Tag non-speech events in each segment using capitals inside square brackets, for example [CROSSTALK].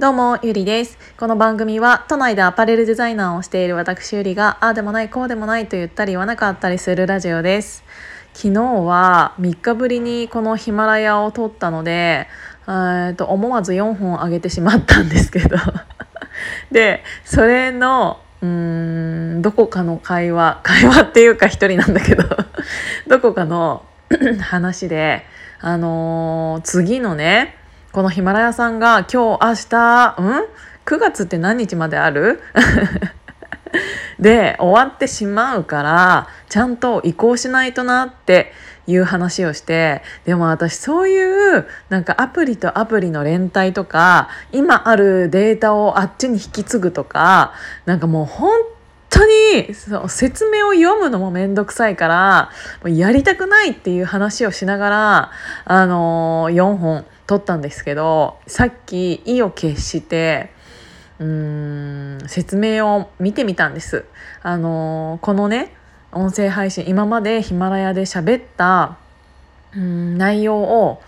どうも、ゆりです。この番組は、都内でアパレルデザイナーをしている私ゆりが、ああでもない、こうでもないと言ったり言わなかったりするラジオです。昨日は3日ぶりにこのヒマラヤを撮ったので、えーと思わず4本上げてしまったんですけど。[LAUGHS] で、それの、うーん、どこかの会話、会話っていうか一人なんだけど、[LAUGHS] どこかの話で、あのー次のね、このヒマラヤさんが今日明日ん？9月って何日まである？[LAUGHS] で終わってしまうからちゃんと移行しないとなっていう話をしてでも私そういうなんかアプリとアプリの連帯とか今あるデータをあっちに引き継ぐとかなんかもう本当にそう説明を読むのも面倒くさいからもうやりたくないっていう話をしながら、あのー4本撮ったんですけどさっき意を決してうーん説明を見てみたんです。あのこのね音声配信今までヒマラヤで喋ったうーん内容を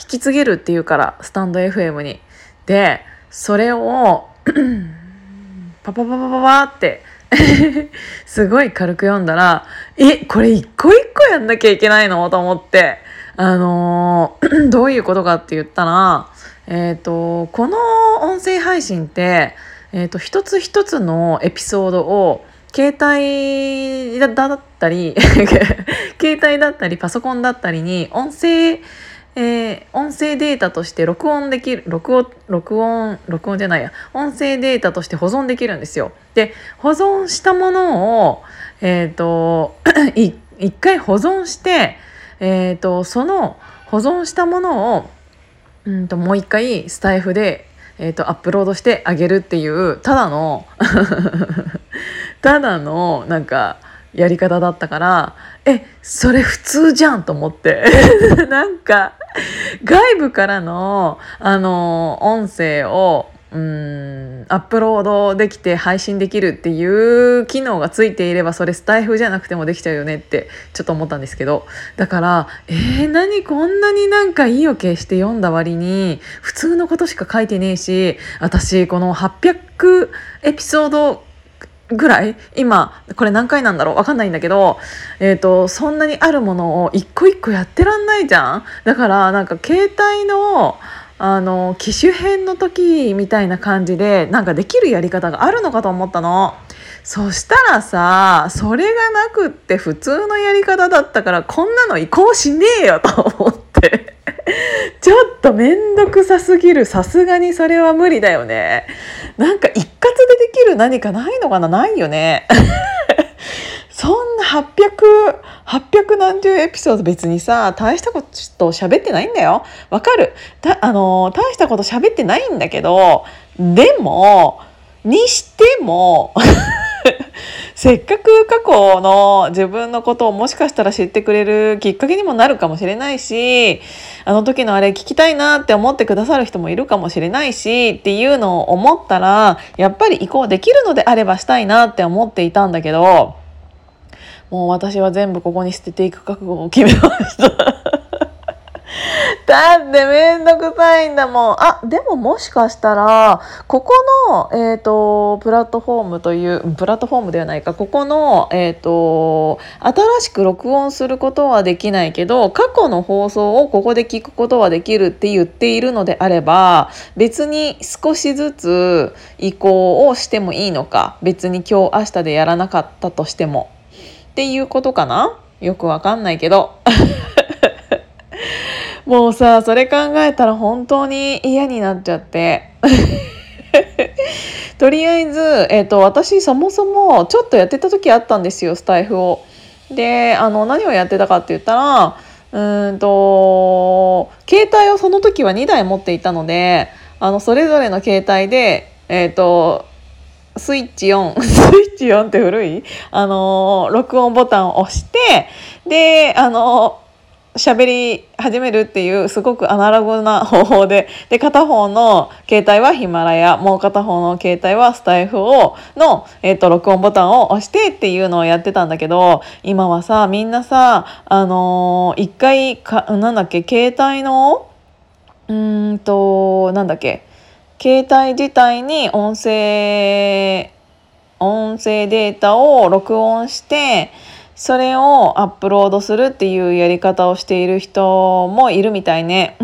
引き継げるっていうからスタンド FM に。でそれを [CLEARS THROAT] パパパパパパって [LAUGHS] すごい軽く読んだらえこれ一個一個やんなきゃいけないの？と思ってあのー [CLEARS THROAT] どういうことかって言ったらえっ、とこの音声配信って、えー、と一つ一つのエピソードを [LAUGHS] 携帯だったり携帯だったりパソコンだったりに音声えー音声データとして録音できる録音録音録音じゃないや音声データとして保存できるんですよ。で保存したものをえっ、[CLEARS THROAT] と一回保存してえっ、とその保存したものをうんともう一回スタイフで、えー、とアップロードしてあげるっていうただの [LAUGHS] ただのなんかやり方だったからえそれ普通じゃんと思って。[LAUGHS] なんか外部からのあの音声をうんアップロードできて配信できるっていう機能がついていればそれスタイフじゃなくてもできちゃうよねってちょっと思ったんですけど。だからえー、何こんなになんか意を決して読んだ割に普通のことしか書いてねえし私この800エピソードぐらい今これ何回なんだろうわかんないんだけど、えー、とそんなにあるものを一個一個やってらんないじゃん。だからなんか携帯のあの機種変の時みたいな感じでなんかできるやり方があるのかと思ったの。そしたらさそれがなくって普通のやり方だったからこんなの移行しねえよと思って。[LAUGHS] ちょっと面倒くさすぎる。さすがにそれは無理だよね。なんか一括でできる何かないのかな？ないよね。そんな800800何十エピソード別にさ大したこと喋ってないんだよ。わかる？たあの大したこと喋ってないんだけどでもにしても [LAUGHS] せっかく過去の自分のことをもしかしたら知ってくれるきっかけにもなるかもしれないしあの時のあれ聞きたいなって思ってくださる人もいるかもしれないしっていうのを思ったらやっぱり移行できるのであればしたいなって思っていたんだけどもう私は全部ここに捨てていく覚悟を決めました。だってめんどくさいんだもん。あ、でももしかしたら、ここの、えっ、と、プラットフォームという、プラットフォームではないか、ここの、えっ、と、新しく録音することはできないけど、過去の放送をここで聞くことはできるって言っているのであれば、別に少しずつ移行をしてもいいのか、別に今日明日でやらなかったとしても。っていうことかな？よくわかんないけど。[LAUGHS] もうさ、それ考えたら本当に嫌になっちゃって。[LAUGHS] とりあえず、えっ、と、私そもそもちょっとやってた時あったんですよ、スタイフを。で、あの、何をやってたかって言ったら、うんと、携帯をその時は2台持っていたので、あの、それぞれの携帯で、えっ、と、スイッチ4、[LAUGHS] スイッチ4って古い？あのー録音ボタンを押して、で、あのー喋り始めるっていうすごくアナログな [LAUGHS] 方法で、で、片方の携帯はヒマラヤ、もう片方の携帯はスタイフを、の、えっ、と、録音ボタンを押してっていうのをやってたんだけど、今はさ、みんなさ、あのー一回か、なんだっけ、携帯の、うんと、なんだっけ、携帯自体に音声音声データを録音してそれをアップロードするっていうやり方をしている人もいるみたいね。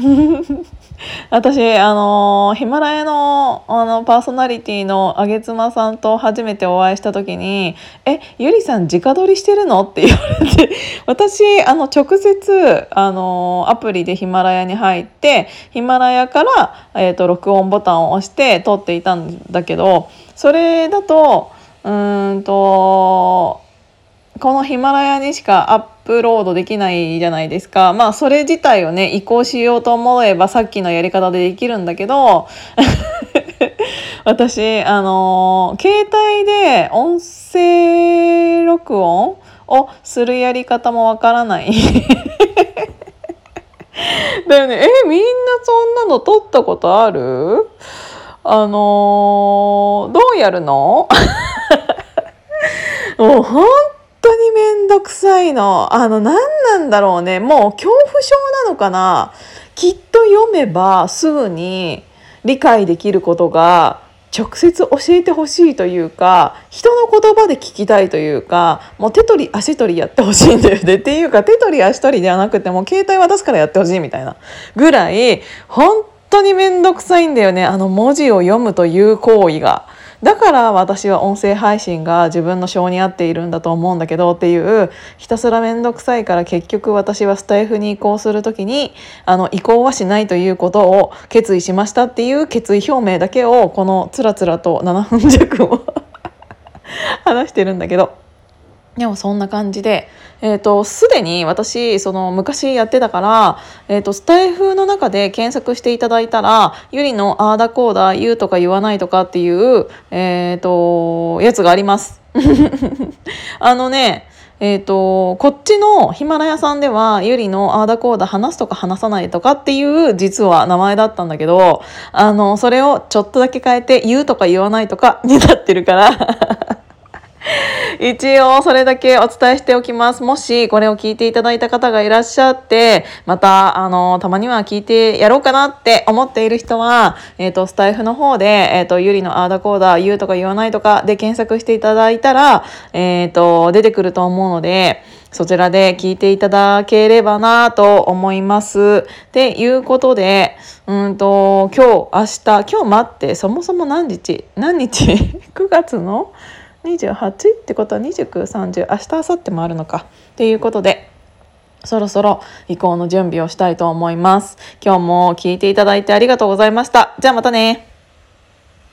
[LAUGHS] 私、あのヒマラヤのあのパーソナリティのあげつまさんと初めてお会いした時に「えゆりさん直撮りしてるの?」って言われて [LAUGHS] 私あの直接あのアプリでヒマラヤに入ってヒマラヤから、えーと録音ボタンを押して撮っていたんだけどそれだとうんとこのヒマラヤにしかアップロードできないじゃないですか。まあそれ自体をね移行しようと思えばさっきのやり方でできるんだけど [LAUGHS] 私あの携帯で音声録音をするやり方もわからない。[LAUGHS] だよね。えみんなそんなの撮ったことある？あのどうやるの？[LAUGHS] もう本当めんどくさいの。あの、何なんだろうね。もう恐怖症なのかな。きっと読めばすぐに理解できることが直接教えてほしいというか人の言葉で聞きたいというかもう手取り足取りやってほしいんだよねっていうか手取り足取りではなくても携帯渡すからやってほしいみたいなぐらい本当に面倒くさいんだよねあの文字を読むという行為が。だから私は音声配信が自分の性に合っているんだと思うんだけどっていうひたすら面倒くさいから結局私はスタイフに移行する時にあの移行はしないということを決意しましたっていう決意表明だけをこのつらつらと7分弱を話してるんだけど。でもそんな感じで、えーと、すでに私その昔やってたから、えーと、スタイフの中で検索していただいたらゆりのあーだこーだ言うとか言わないとかっていう、えーと、やつがあります。[LAUGHS] あのねえーと、こっちのヒマラヤさんではゆりのあーだこーだ話すとか話さないとかっていう実は名前だったんだけどあのそれをちょっとだけ変えて言うとか言わないとかになってるから [LAUGHS] 一応それだけお伝えしておきます。もしこれを聞いていただいた方がいらっしゃって、また、あの、たまには聞いてやろうかなって思っている人は、えっ、ー、と、スタイフの方で、えっ、ー、と、ゆりのあーだこーだ、言うとか言わないとかで検索していただいたら、えっ、ー、と、出てくると思うので、そちらで聞いていただければなと思います。っていうことで、うんと、今日、明日、今日待って、そもそも何日何日 [LAUGHS] ?9 月の？28ってことは2930明日明後日もあるのか。っていうことでそろそろ移行の準備をしたいと思います。今日も聞いていただいてありがとうございました。じゃあまたね。